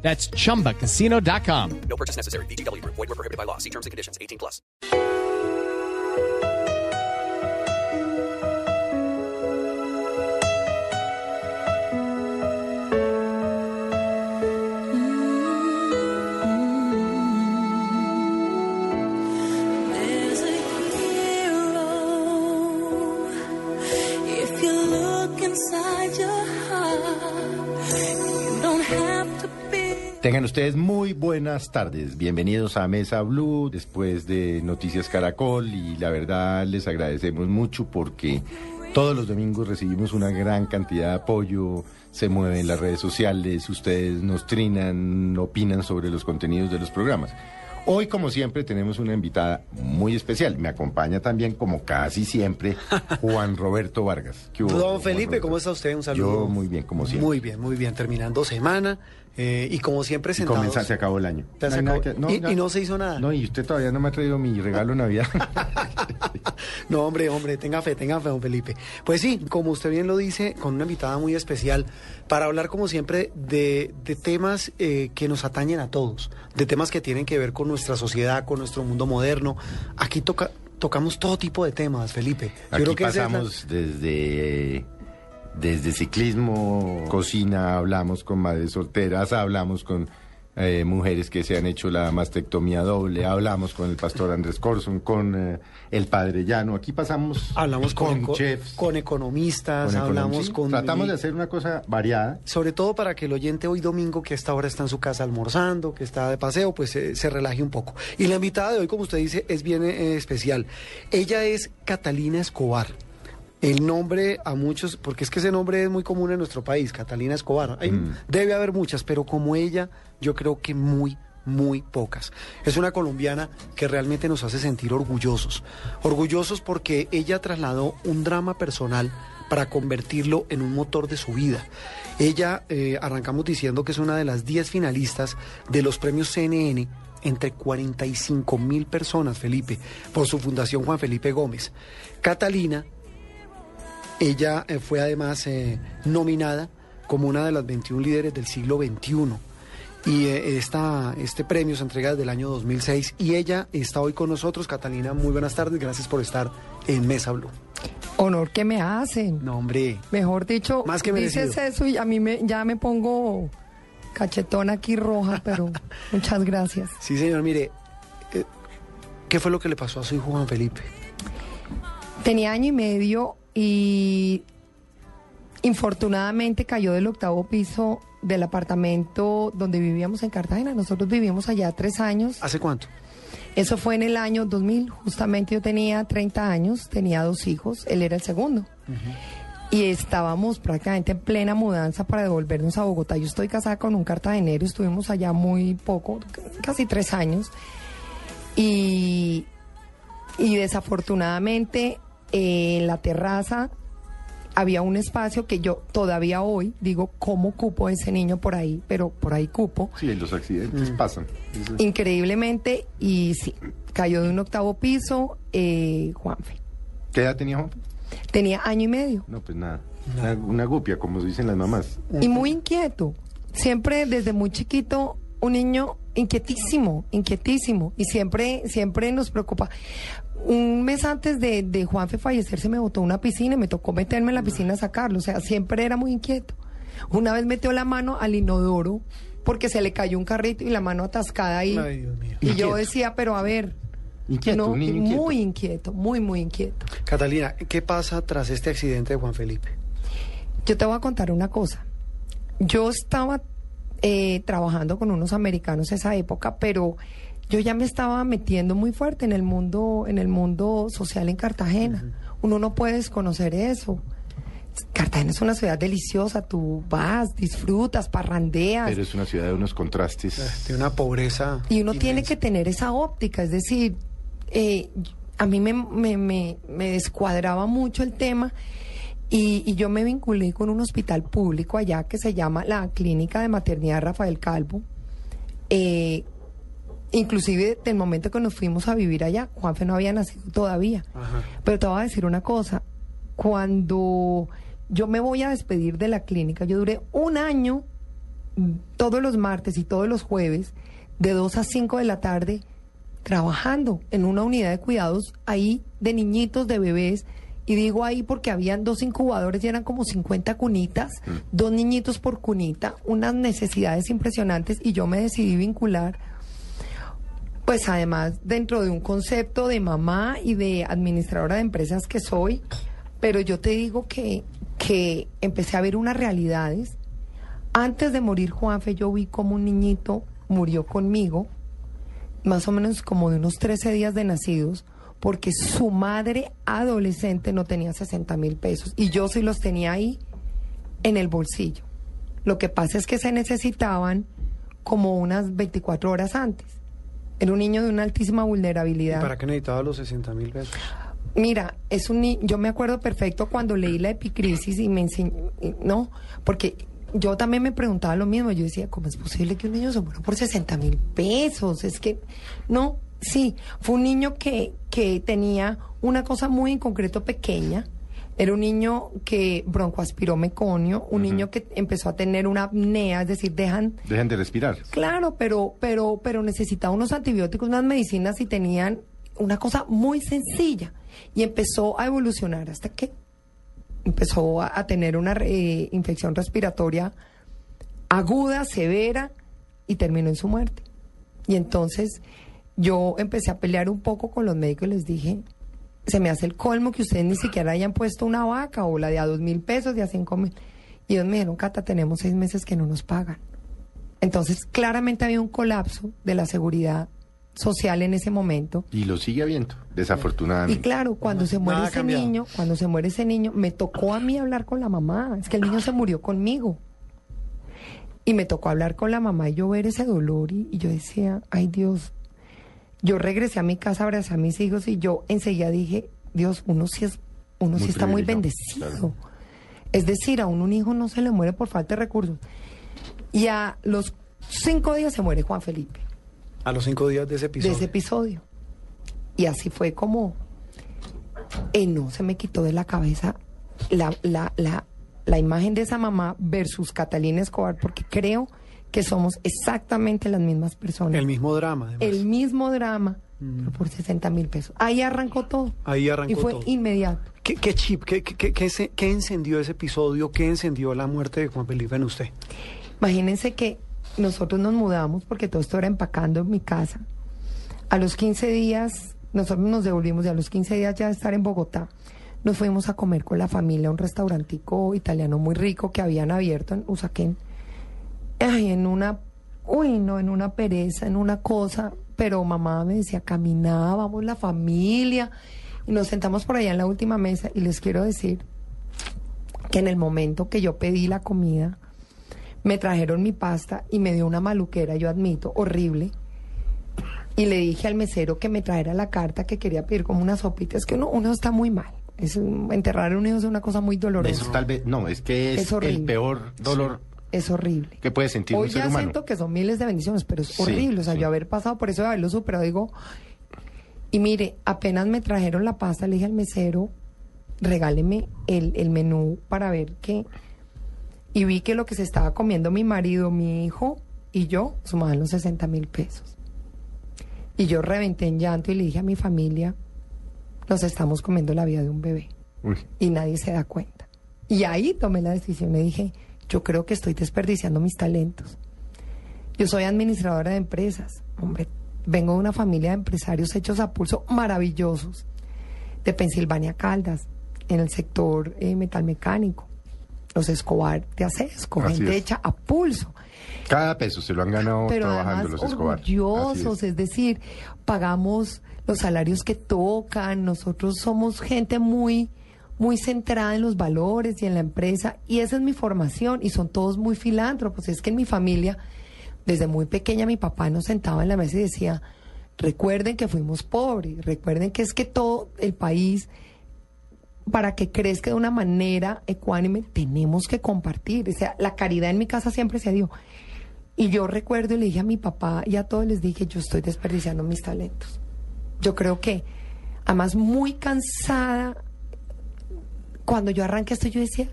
That's chumbacasino.com. No purchase necessary. VGW Group. Void were prohibited by law. See terms and conditions. 18 plus. There's a hero if you look inside your heart. Tengan ustedes muy buenas tardes. Bienvenidos a Mesa Blue después de Noticias Caracol y la verdad les agradecemos mucho porque todos los domingos recibimos una gran cantidad de apoyo, se mueven las redes sociales, ustedes nos trinan, opinan sobre los contenidos de los programas. Hoy, como siempre, tenemos una invitada muy especial. Me acompaña también, como casi siempre, Juan Roberto Vargas. ¿Qué hubo, Don Felipe? ¿cómo está usted? Un saludo. Yo muy bien, como siempre. Muy bien, muy bien. Terminando semana eh, y como siempre Y sentados. comienza, se acabó el año. No acabó. y, y no se hizo nada. No, y usted todavía no me ha traído mi regalo de Navidad. No, hombre, hombre, tenga fe, tenga fe, don Felipe. Pues sí, como usted bien lo dice, con una invitada muy especial para hablar, como siempre, de, de temas eh, que nos atañen a todos, de temas que tienen que ver con nuestra sociedad, con nuestro mundo moderno. Aquí toca, tocamos todo tipo de temas, Felipe. Yo Aquí creo que esa es la- pasamos desde, desde ciclismo, cocina, hablamos con madres solteras, hablamos con eh, mujeres que se han hecho la mastectomía doble, hablamos con el pastor Andrés Corson, con eh, el padre Llano. Aquí pasamos hablamos con, chefs. con economistas, con hablamos con... Tratamos de hacer una cosa variada. Sobre todo para que el oyente hoy domingo, que a esta hora está en su casa almorzando, que está de paseo, pues eh, se relaje un poco. Y la invitada de hoy, como usted dice, es bien eh, especial. Ella es Catalina Escobar. El nombre a muchos, porque es que ese nombre es muy común en nuestro país, Catalina Escobar. Hay- Mm. Debe haber muchas, pero como ella, yo creo que muy, muy pocas. Es una colombiana que realmente nos hace sentir orgullosos. Orgullosos porque ella trasladó un drama personal para convertirlo en un motor de su vida. Ella, eh, arrancamos diciendo que es una de las 10 finalistas de los premios CNN entre 45 mil personas, Felipe, por su fundación Juan Felipe Gómez. Catalina ella eh, fue además eh, nominada como una de las 21 líderes del siglo XXI. Y eh, esta, este premio se entrega desde el año 2006 y ella está hoy con nosotros. Catalina, muy buenas tardes, gracias por estar en Mesa Blue. Honor que me hacen. No, hombre, Mejor dicho, Más que merecido. dices eso y a mí me, ya me pongo cachetona aquí roja, pero muchas gracias. sí señor, mire, ¿qué fue lo que le pasó a su hijo Juan Felipe? Tenía año y medio y infortunadamente cayó del octavo piso del apartamento donde vivíamos en Cartagena. Nosotros vivimos allá tres años. ¿Hace cuánto? Eso fue en el año 2000. Justamente yo tenía 30 años, tenía dos hijos, él era el segundo. Y estábamos prácticamente en plena mudanza para devolvernos a Bogotá. Yo estoy casada con un cartagenero, estuvimos allá muy poco, casi tres años. Y, y desafortunadamente en la terraza había un espacio que yo todavía hoy digo, ¿cómo cupo ese niño por ahí? Pero por ahí cupo Sí, los accidentes pasan. Eso es- increíblemente y sí, cayó de un octavo piso, eh, Juanfe. ¿Qué edad tenía Juan? Tenía año y medio No, pues nada. Una, una gupia, como dicen las mamás. y muy inquieto. Siempre desde muy chiquito, un niño inquietísimo, inquietísimo y siempre, siempre nos preocupa. Un mes antes de, de Juanfe fallecer se me botó una piscina y me tocó meterme en la piscina a sacarlo. O sea, siempre era muy inquieto. Una vez metió la mano al inodoro porque se le cayó un carrito y la mano atascada ahí. Ay, Dios mío. Y yo decía, pero a ver. Inquieto, no, un niño inquieto. Muy inquieto, muy, muy inquieto. Catalina, ¿qué pasa tras este accidente de Juan Felipe? Yo te voy a contar una cosa. Yo estaba eh, trabajando con unos americanos esa época, pero yo ya me estaba metiendo muy fuerte en el mundo, en el mundo social en Cartagena. Uno no puede desconocer eso. Cartagena es una ciudad deliciosa, tú vas, disfrutas, parrandeas. Pero es una ciudad de unos contrastes. De una pobreza. Y uno tiene que tener esa óptica, es decir, eh, a mí me, me, me, me descuadraba mucho el tema y, y yo me vinculé con un hospital público allá que se llama la Clínica de Maternidad Rafael Calvo. Eh, inclusive del momento que nos fuimos a vivir allá, Juanfe no había nacido todavía. Ajá. Pero te voy a decir una cosa, cuando yo me voy a despedir de la clínica, yo duré un año mm, todos los martes y todos los jueves, de 2 a 5 de la tarde, trabajando en una unidad de cuidados ahí de niñitos, de bebés. Y digo ahí porque habían dos incubadores y eran como 50 cunitas, dos niñitos por cunita, unas necesidades impresionantes y yo me decidí vincular pues además dentro de un concepto de mamá y de administradora de empresas que soy, pero yo te digo que, que empecé a ver unas realidades. Antes de morir Juanfe, yo vi como un niñito murió conmigo, más o menos como de unos 13 días de nacidos, porque su madre adolescente no tenía 60 mil pesos y yo sí los tenía ahí en el bolsillo. Lo que pasa es que se necesitaban como unas 24 horas antes. Era un niño de una altísima ¿Y vulnerabilidad. para qué necesitaba los 60 mil pesos? Mira, es un ni- yo me acuerdo perfecto cuando leí la epicrisis y me enseñó, no, porque yo también me preguntaba lo mismo, yo decía, ¿cómo es posible que un niño se muera por 60 mil pesos? Es que, no, sí, fue un niño que, que tenía una cosa muy en concreto pequeña, era un niño que broncoaspiró meconio, un niño que empezó a tener una apnea, es decir, dejan Dejen de respirar. Claro, pero, pero, pero necesitaba unos antibióticos, unas medicinas y tenían una cosa muy sencilla. Y empezó a evolucionar hasta que empezó a, a tener una eh, infección respiratoria aguda, severa, y terminó en su muerte. Y entonces yo empecé a pelear un poco con los médicos y les dije, se me hace el colmo que ustedes ni siquiera hayan puesto una vaca o la de a dos mil pesos, de a cinco mil. Y ellos me dijeron, Cata, tenemos seis meses que no nos pagan. Entonces, claramente había un colapso de la seguridad social en ese momento. Y lo sigue habiendo, Y desafortunadamente. claro, cuando se muere ese cambiado. niño, cuando se muere ese niño, me tocó a mí hablar con la mamá. Es que el niño se murió conmigo. Y me tocó hablar con la mamá y yo ver ese dolor y, y yo decía, ay Dios. Yo regresé a mi casa, abracé a mis hijos y yo enseguida dije, Dios, uno sí es, uno Muy sí está muy bendecido. claro. Es decir, a uno un hijo no se le muere por falta de recursos. Y a los cinco días se muere Juan Felipe A los cinco días de ese de episodio. ese episodio. Y así fue como eh, no se me quitó de la cabeza la, la, la, la imagen de esa mamá versus Catalina Escobar, porque creo que somos exactamente las mismas personas. El mismo drama, además. El mismo drama, pero por 60 mil pesos. Ahí arrancó todo. Ahí arrancó Y fue todo. inmediato. ¿Qué, qué chip, qué, qué, qué- qué se- qué encendió ese episodio? ¿Qué encendió la muerte de Juan Felipe en usted? Imagínense que nosotros nos mudamos porque todo esto era empacando en mi casa. A los 15 días, nosotros nos devolvimos y a los 15 días ya de estar en Bogotá, nos fuimos a comer con la familia a un restaurantico italiano muy rico que habían abierto en Usaquén. Ay, en una, uy, no, en una pereza, en una cosa, pero mamá me decía, caminábamos la familia y nos sentamos por allá en la última mesa y les quiero decir que en el momento que yo pedí la comida, me trajeron mi pasta y me dio una maluquera, yo admito, horrible. Y le dije al mesero que me trajera la carta que quería pedir como una sopita. Es que uno, uno está muy mal. Es, enterrar a un hijo es una cosa muy dolorosa. Eso tal vez, no, es que es, el peor dolor Es horrible. que puede sentir Hoy un ser ya humano. siento que son miles de bendiciones, pero es Sí, horrible. O sea, sí. yo haber pasado por eso de haberlo superado, digo. Y mire, apenas me trajeron la pasta, le dije al mesero, regáleme el, el menú para ver qué. Y vi que lo que se estaba comiendo mi marido, mi hijo y yo sumaban los 60 mil pesos. Y yo reventé en llanto y le dije a mi familia, nos estamos comiendo la vida de un bebé Uy, y nadie se da cuenta. Y ahí tomé la decisión, le dije, yo creo que estoy desperdiciando mis talentos. Yo soy administradora de empresas, hombre, vengo de una familia de empresarios hechos a pulso maravillosos, de Pensilvania Caldas, en el sector eh, metalmecánico, los Escobar de Acesco, Así gente es. hecha a pulso cada peso se lo han ganado pero trabajando los Escobar. Orgullosos, es. es. decir, pagamos los salarios que tocan, nosotros somos gente muy muy centrada en los valores y en la empresa y esa es mi formación y son todos muy filántropos, es que en mi familia desde muy pequeña mi papá nos sentaba en la mesa y decía, recuerden que fuimos pobres, recuerden que es que todo el país, para que crezca de una manera ecuánime, tenemos que compartir. O sea, la caridad en mi casa siempre se dio. Y yo recuerdo y le dije a mi papá y a todos les dije, yo estoy desperdiciando mis talentos. Yo creo que, además, muy cansada, cuando yo arranqué esto, yo decía,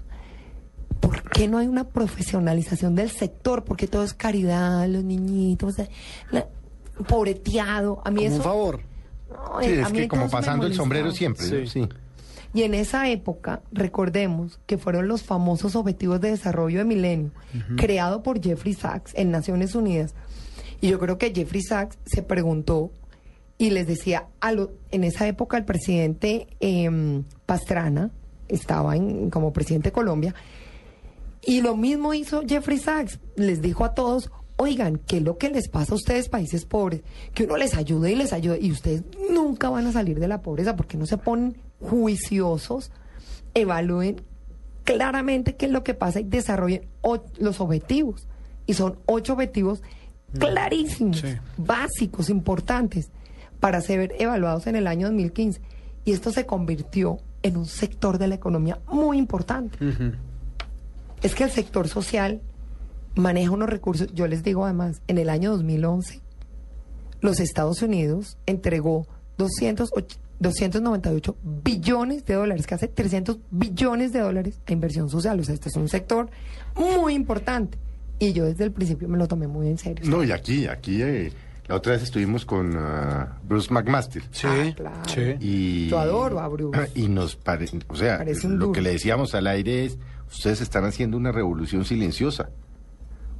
¿por qué no hay una profesionalización del sector? Porque todo es caridad, los niñitos, la- pobreteado. A mí Como eso... un favor. No, Sí, eh, es que como pasando el sombrero siempre, ¿no? Sí. Sí. Y en esa época, recordemos que fueron los famosos Objetivos de Desarrollo de Milenio, creado por Jeffrey Sachs en Naciones Unidas. Y yo creo que Jeffrey Sachs se preguntó y les decía, a lo- en esa época el presidente em, Pastrana estaba en- como presidente de Colombia, y lo mismo hizo Jeffrey Sachs. Les dijo a todos, oigan, ¿qué es lo que les pasa a ustedes, países pobres? Que uno les ayude y les ayude. Y ustedes nunca van a salir de la pobreza porque no se ponen juiciosos, evalúen claramente qué es lo que pasa y desarrollen los objetivos. Y son ocho objetivos clarísimos, Sí. básicos, importantes, para ser evaluados en el año 2015. Y esto se convirtió en un sector de la economía muy importante es que el sector social maneja unos recursos. Yo les digo además, en el año 2011, los Estados Unidos entregó 208 298 billones de dólares, casi 300 billones de dólares a inversión social. O sea, este es un sector muy importante. Y yo desde el principio me lo tomé muy en serio. No, y aquí, aquí, eh, la otra vez estuvimos con ah, Bruce McMaster. Sí, Ah, claro. sí. Y, Yo adoro a Bruce. Y nos parece, o sea, Parece lo duro. que le decíamos al aire es, ustedes están haciendo una revolución silenciosa.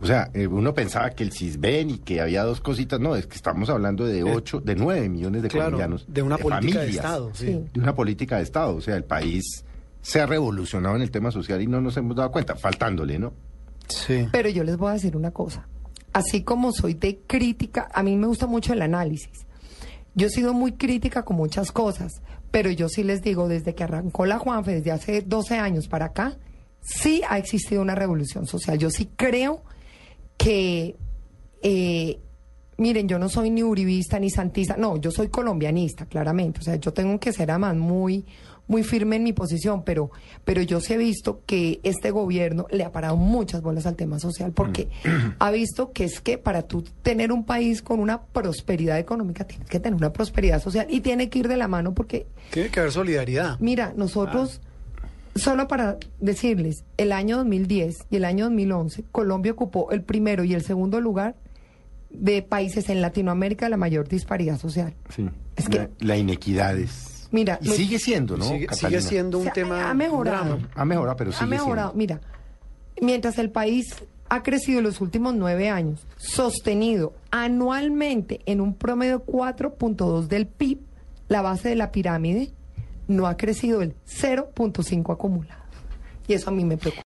O sea, eh, uno pensaba que el CISBEN y que había dos cositas, no, es que estamos hablando de ocho, de nueve millones de Claro, colombianos. de una política de Estado. Sí. Sí. De una política de Estado. O sea, el país se ha revolucionado en el tema social y no nos hemos dado cuenta, faltándole, ¿no? Sí. Pero yo les voy a decir una cosa. Así como soy de crítica, a mí me gusta mucho el análisis. Yo he sido muy crítica con muchas cosas, pero yo sí les digo, desde que arrancó la Juanfe, desde hace 12 años para acá, sí ha existido una revolución social. Yo sí creo que, eh, miren, yo no soy ni uribista ni santista, no, yo soy colombianista, claramente. O sea, yo tengo que ser además muy, muy firme en mi posición, pero, pero yo sí he visto que este gobierno le ha parado muchas bolas al tema social, porque ha visto que es que para tú tener un país con una prosperidad económica, tienes que tener una prosperidad social y tiene que ir de la mano porque Tiene que haber solidaridad. Mira, nosotros, solo para decirles, el año 2010 y el año 2011, Colombia ocupó el primero y el segundo lugar de países en Latinoamérica de la mayor disparidad social. Sí. Es que- la, la inequidad es... Mira, y sigue siendo, ¿no? sigue, siendo O un sea, tema. ha mejorado. drama. Ha mejorado, pero ha sigue mejorado. siendo. Mira, mientras el país ha crecido en los últimos nueve años, sostenido anualmente en un promedio 4.2 del PIB, la base de la pirámide no ha crecido el 0.5 acumulado. Y eso a mí me preocupa.